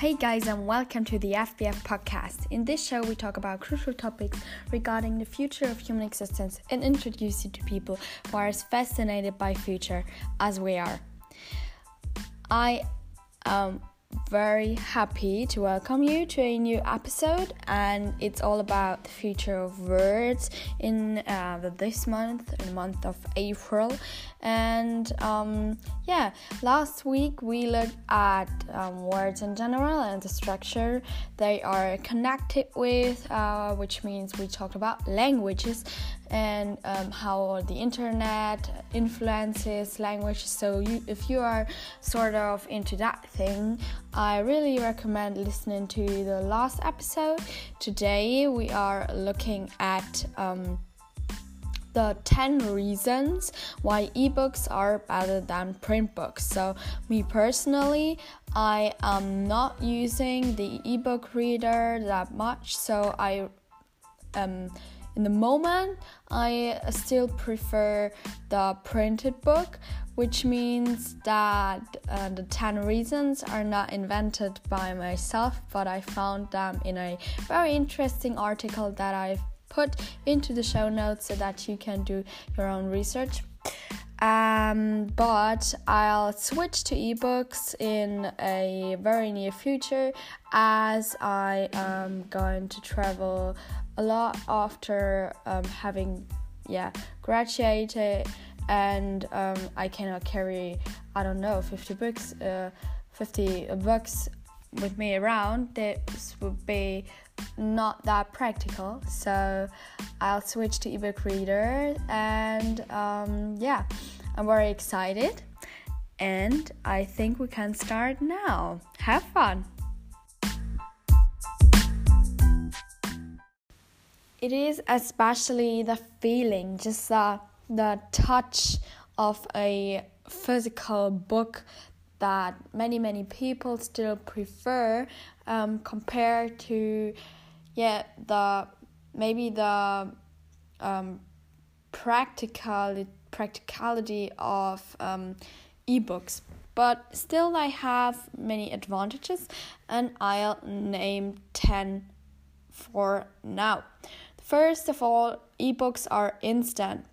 Hey guys, and welcome to the FBF podcast. In this show, we talk about crucial topics regarding the future of human existence and introduce you to people who are as fascinated by future as we are. I am very happy to welcome you to a new episode, and it's all about the future of words in uh, this month, in the month of April. And um, yeah, last week we looked at um, words in general and the structure they are connected with, uh, which means we talked about languages and um, how the internet influences language. So, you, if you are sort of into that thing, I really recommend listening to the last episode. Today, we are looking at um, the 10 reasons why ebooks are better than print books. So, me personally, I am not using the ebook reader that much, so I um in the moment, I still prefer the printed book, which means that uh, the 10 reasons are not invented by myself, but I found them in a very interesting article that I've put into the show notes so that you can do your own research. Um, but I'll switch to ebooks in a very near future as I am going to travel a lot after um, having yeah graduated and um, I cannot carry I don't know 50 books uh, 50 books with me around. This would be not that practical. So I'll switch to ebook reader and um, yeah I'm very excited and I think we can start now. Have fun. It is especially the feeling, just the, the touch of a physical book that many many people still prefer um, compared to yeah the maybe the um, practical practicality of um, ebooks but still I have many advantages and I'll name 10 for now First of all, ebooks are instant,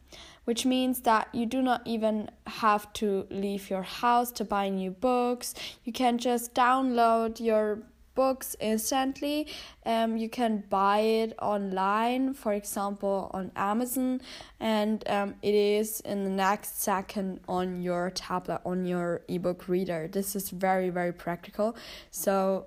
which means that you do not even have to leave your house to buy new books. You can just download your books instantly. Um, you can buy it online, for example, on Amazon, and um, it is in the next second on your tablet, on your ebook reader. This is very, very practical. So,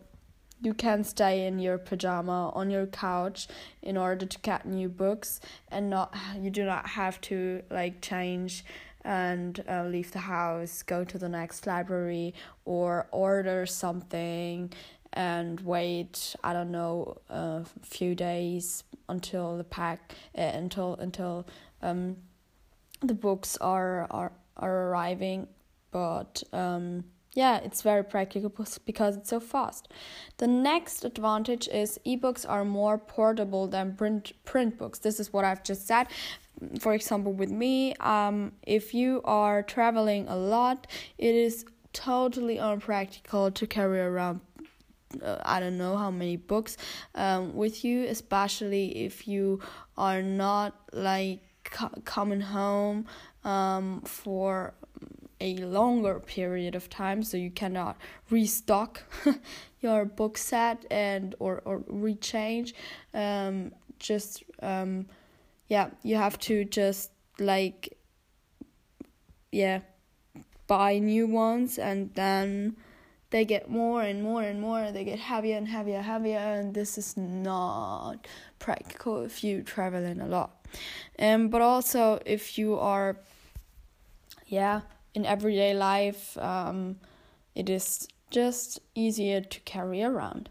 you can stay in your pajama on your couch in order to get new books and not you do not have to like change and uh, leave the house go to the next library or order something and wait i don't know a few days until the pack uh, until until um the books are are are arriving but um yeah, it's very practical because it's so fast. The next advantage is ebooks are more portable than print print books. This is what I've just said. For example, with me, um, if you are traveling a lot, it is totally unpractical to carry around I don't know how many books um, with you, especially if you are not like coming home um, for a longer period of time so you cannot restock your book set and or or rechange um just um yeah you have to just like yeah buy new ones and then they get more and more and more they get heavier and heavier heavier and this is not practical if you traveling a lot um but also if you are yeah in everyday life, um, it is just easier to carry around.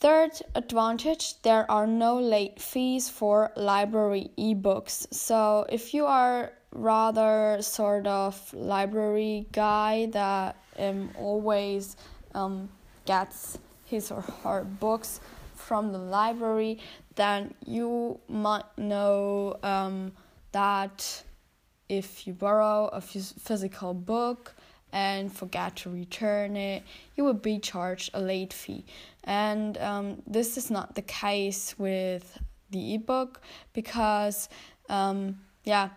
Third advantage there are no late fees for library ebooks. So, if you are rather sort of library guy that um, always um, gets his or her books from the library, then you might know um, that if you borrow a physical book and forget to return it, you will be charged a late fee. And um, this is not the case with the ebook because, um, yeah,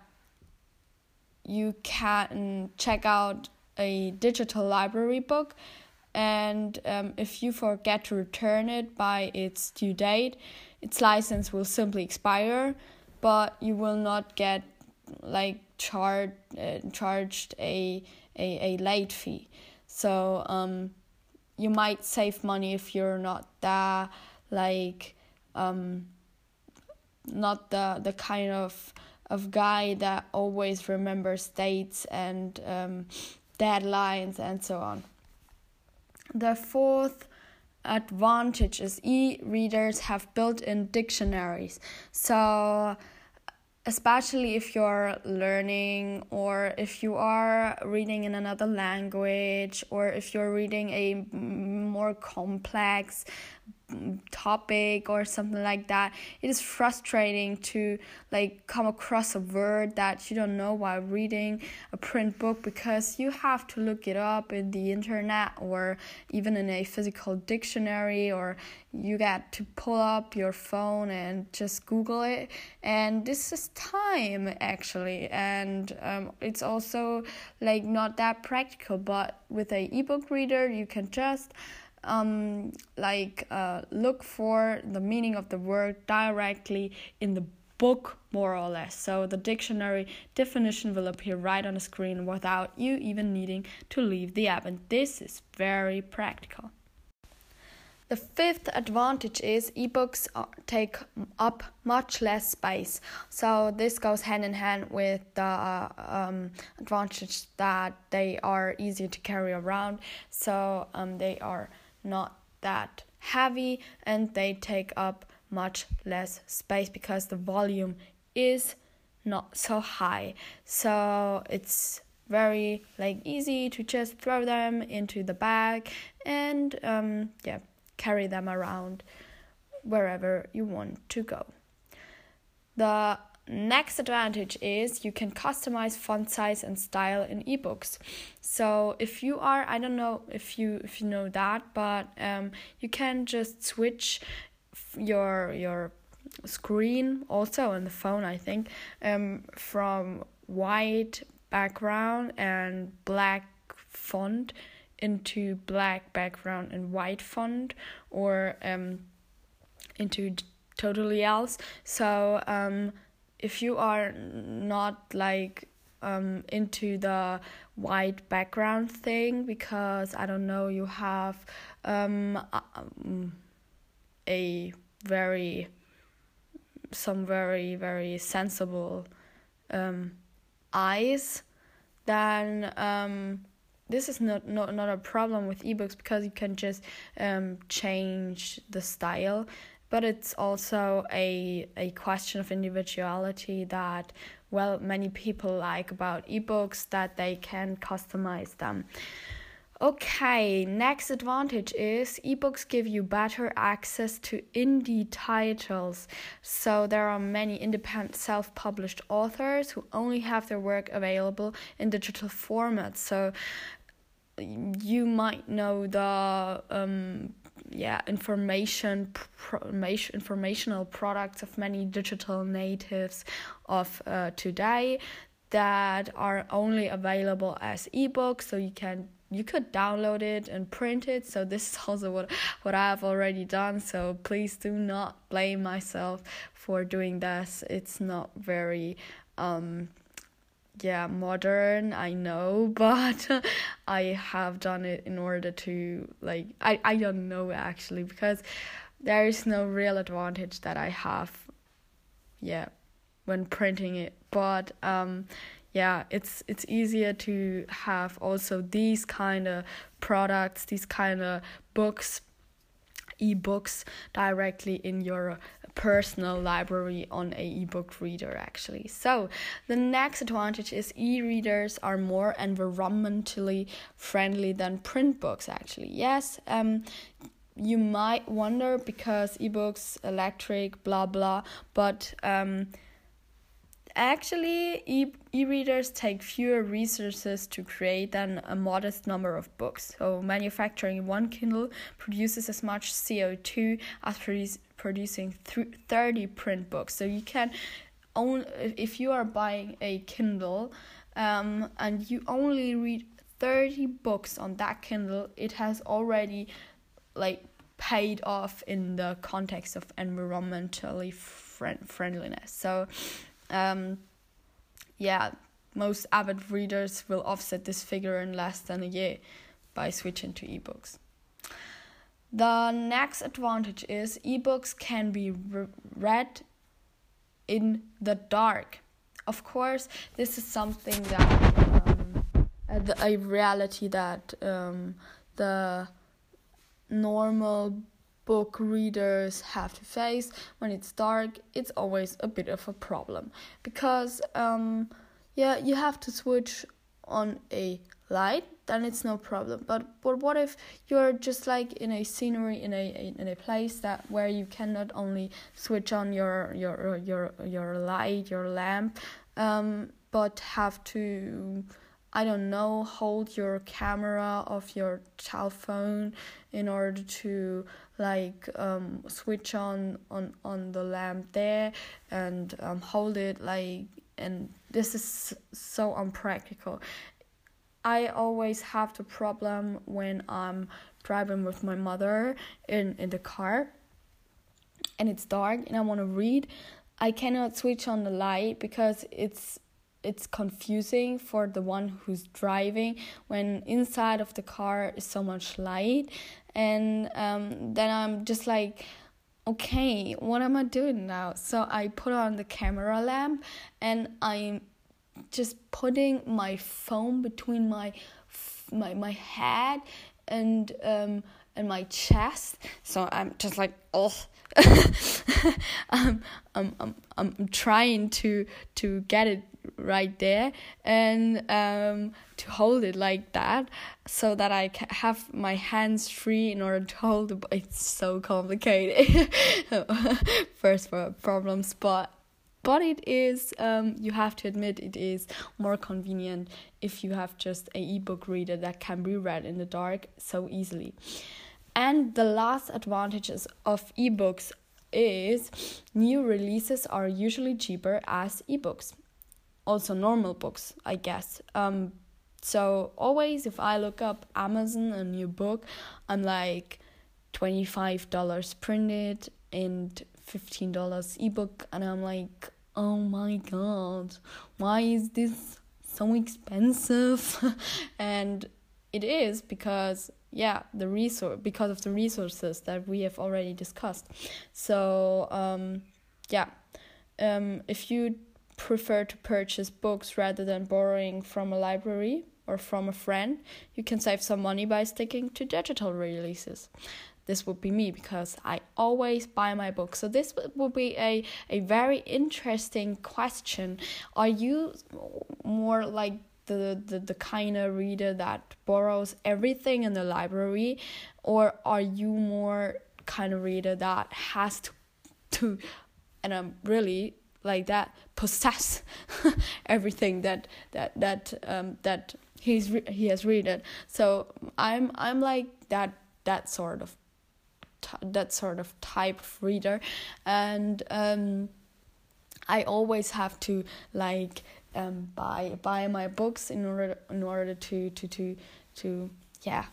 you can check out a digital library book. And um, if you forget to return it by its due date its license will simply expire but you will not get like charged uh, charged a, a a late fee. So um you might save money if you're not that like um not the the kind of of guy that always remembers dates and um, deadlines and so on. The fourth advantage is e-readers have built-in dictionaries. So especially if you're learning or if you are reading in another language or if you're reading a more complex topic or something like that it is frustrating to like come across a word that you don't know while reading a print book because you have to look it up in the internet or even in a physical dictionary or you get to pull up your phone and just google it. And this is time actually. And um, it's also like not that practical. But with a ebook reader you can just um, like uh, look for the meaning of the word directly in the book more or less so the dictionary definition will appear right on the screen without you even needing to leave the app and this is very practical the fifth advantage is ebooks take up much less space. So this goes hand in hand with the uh, um, advantage that they are easier to carry around. So um, they are not that heavy and they take up much less space because the volume is not so high. So it's very like easy to just throw them into the bag and um, yeah carry them around wherever you want to go. The next advantage is you can customize font size and style in ebooks. So if you are i don't know if you if you know that but um, you can just switch your your screen also on the phone i think um, from white background and black font into black background and white font or um, into totally else. So um, if you are not like um, into the white background thing because I don't know you have um, um, a very some very very sensible um, eyes then um, this is not, not not a problem with ebooks because you can just um, change the style but it's also a a question of individuality that well many people like about ebooks that they can customize them. Okay next advantage is ebooks give you better access to indie titles. So there are many independent self-published authors who only have their work available in digital format so you might know the um, yeah information informational products of many digital natives of uh, today that are only available as ebooks. So you can you could download it and print it. So this is also what what I have already done. So please do not blame myself for doing this. It's not very um yeah modern i know but i have done it in order to like i i don't know actually because there is no real advantage that i have yeah when printing it. But um yeah it's it's easier to have also these kind of products these kind of books ebooks directly in your personal library on a ebook reader actually. So the next advantage is e-readers are more environmentally friendly than print books actually. Yes, um you might wonder because ebooks electric blah blah but um actually e- e-readers take fewer resources to create than a modest number of books. So manufacturing one kindle produces as much co2 as producing th- 30 print books. So you can only if you are buying a kindle um, and you only read 30 books on that kindle it has already like paid off in the context of environmentally friend friendliness. So um, yeah, most avid readers will offset this figure in less than a year by switching to ebooks. The next advantage is ebooks can be re- read in the dark. Of course, this is something that um, a reality that um, the normal book readers have to face. When it's dark it's always a bit of a problem. Because um yeah you have to switch on a light then it's no problem. But but what if you're just like in a scenery in a in a place that where you cannot only switch on your your your your light your lamp um but have to I don't know, hold your camera of your cell phone in order to like um, switch on on on the lamp there and um, hold it like and this is so unpractical. I always have the problem when I'm driving with my mother in in the car and it's dark and I want to read. I cannot switch on the light because it's it's confusing for the one who's driving when inside of the car is so much light. And um, then i'm just like okay what am i doing now? So i put on the camera lamp and i'm just putting my phone between my my my head and um and my chest so i'm just like oh I'm, I'm, I'm, I'm trying to to get it right there and um, to hold it like that so that I can have my hands free in order to hold it. It's so complicated. First world problems, but but it is um, you have to admit it is more convenient if you have just a ebook reader that can be read in the dark so easily and the last advantages of ebooks is new releases are usually cheaper as ebooks also normal books, I guess. Um, so always if I look up Amazon a new book, I'm like twenty five dollars printed and fifteen dollars ebook, and I'm like, oh my god, why is this so expensive? and it is because yeah the resource because of the resources that we have already discussed so um yeah um if you prefer to purchase books rather than borrowing from a library or from a friend, you can save some money by sticking to digital releases. This would be me because I always buy my books. So this would be a, a very interesting question. Are you more like the, the, the kind of reader that borrows everything in the library or are you more kind of reader that has to to and I'm really like that possess everything that that that um that he's he has read it so i'm i'm like that that sort of that sort of type of reader and um i always have to like um buy buy my books in order in order to to to to yeah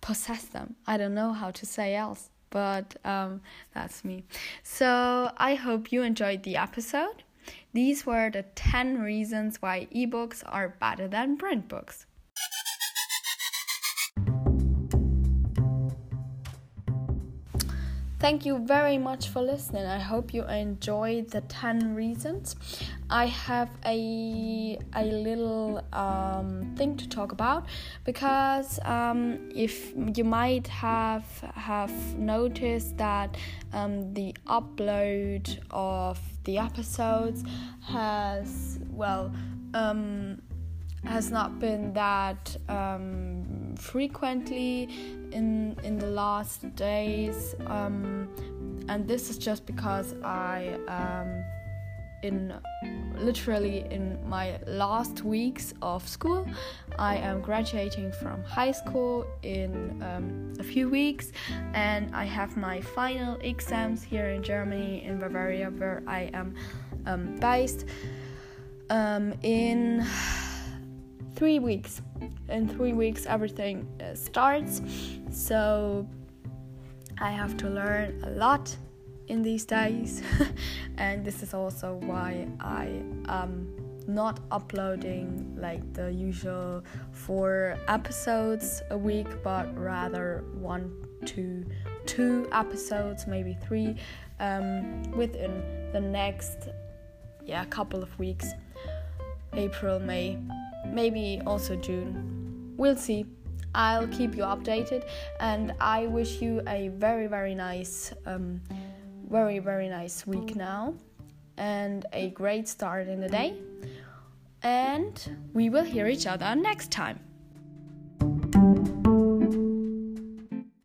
possess them i don't know how to say else but um, that's me. So I hope you enjoyed the episode. These were the 10 reasons why ebooks are better than print books. Thank you very much for listening. I hope you enjoyed the 10 reasons. I have a a little um, thing to talk about because um, if you might have have noticed that um, the upload of the episodes has well um, has not been that um, frequently in in the last days, um, and this is just because I um, in literally in my last weeks of school. I am graduating from high school in um, a few weeks, and I have my final exams here in Germany, in Bavaria, where I am um, based um, in three weeks. In three weeks, everything uh, starts, so I have to learn a lot in these days, and this is also why I am not uploading like the usual four episodes a week, but rather one to two episodes, maybe three, um, within the next yeah couple of weeks, April, May, maybe also June. We'll see. I'll keep you updated, and I wish you a very very nice. Um, very, very nice week now and a great start in the day. And we will hear each other next time.